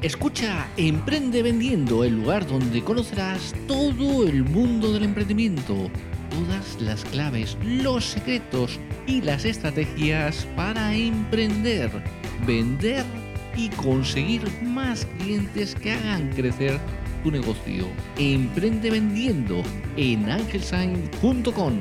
Escucha Emprende Vendiendo, el lugar donde conocerás todo el mundo del emprendimiento, todas las claves, los secretos y las estrategias para emprender, vender y conseguir más clientes que hagan crecer tu negocio. Emprende Vendiendo en angelsign.com.